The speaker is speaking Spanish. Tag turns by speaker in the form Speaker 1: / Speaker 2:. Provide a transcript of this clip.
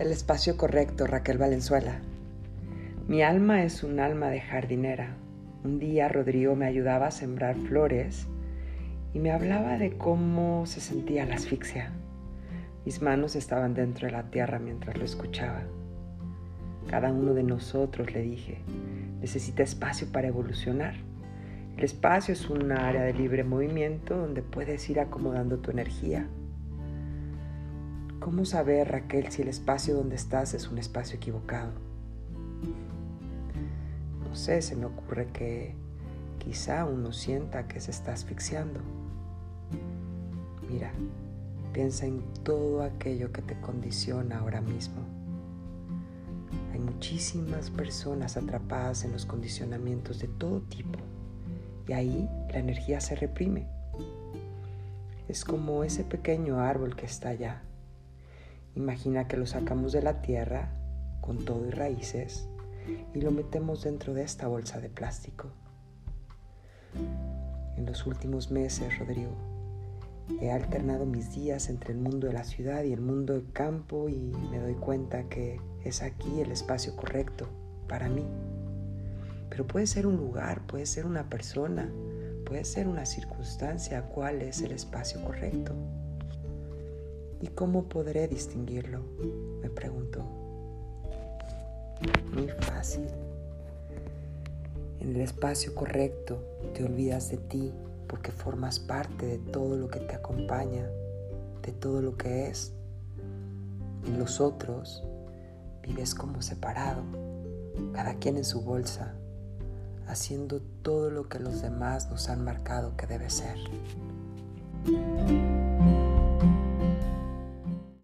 Speaker 1: el espacio correcto, Raquel Valenzuela. Mi alma es un alma de jardinera. Un día Rodrigo me ayudaba a sembrar flores y me hablaba de cómo se sentía la asfixia. Mis manos estaban dentro de la tierra mientras lo escuchaba. Cada uno de nosotros, le dije, necesita espacio para evolucionar. El espacio es un área de libre movimiento donde puedes ir acomodando tu energía. ¿Cómo saber, Raquel, si el espacio donde estás es un espacio equivocado? No sé, se me ocurre que quizá uno sienta que se está asfixiando. Mira, piensa en todo aquello que te condiciona ahora mismo. Hay muchísimas personas atrapadas en los condicionamientos de todo tipo y ahí la energía se reprime. Es como ese pequeño árbol que está allá. Imagina que lo sacamos de la tierra con todo y raíces y lo metemos dentro de esta bolsa de plástico. En los últimos meses, Rodrigo, He alternado mis días entre el mundo de la ciudad y el mundo del campo y me doy cuenta que es aquí el espacio correcto para mí. Pero puede ser un lugar, puede ser una persona, puede ser una circunstancia. ¿Cuál es el espacio correcto? ¿Y cómo podré distinguirlo? Me pregunto. Muy fácil. En el espacio correcto te olvidas de ti porque formas parte de todo lo que te acompaña, de todo lo que es. En los otros vives como separado, cada quien en su bolsa, haciendo todo lo que los demás nos han marcado que debe ser.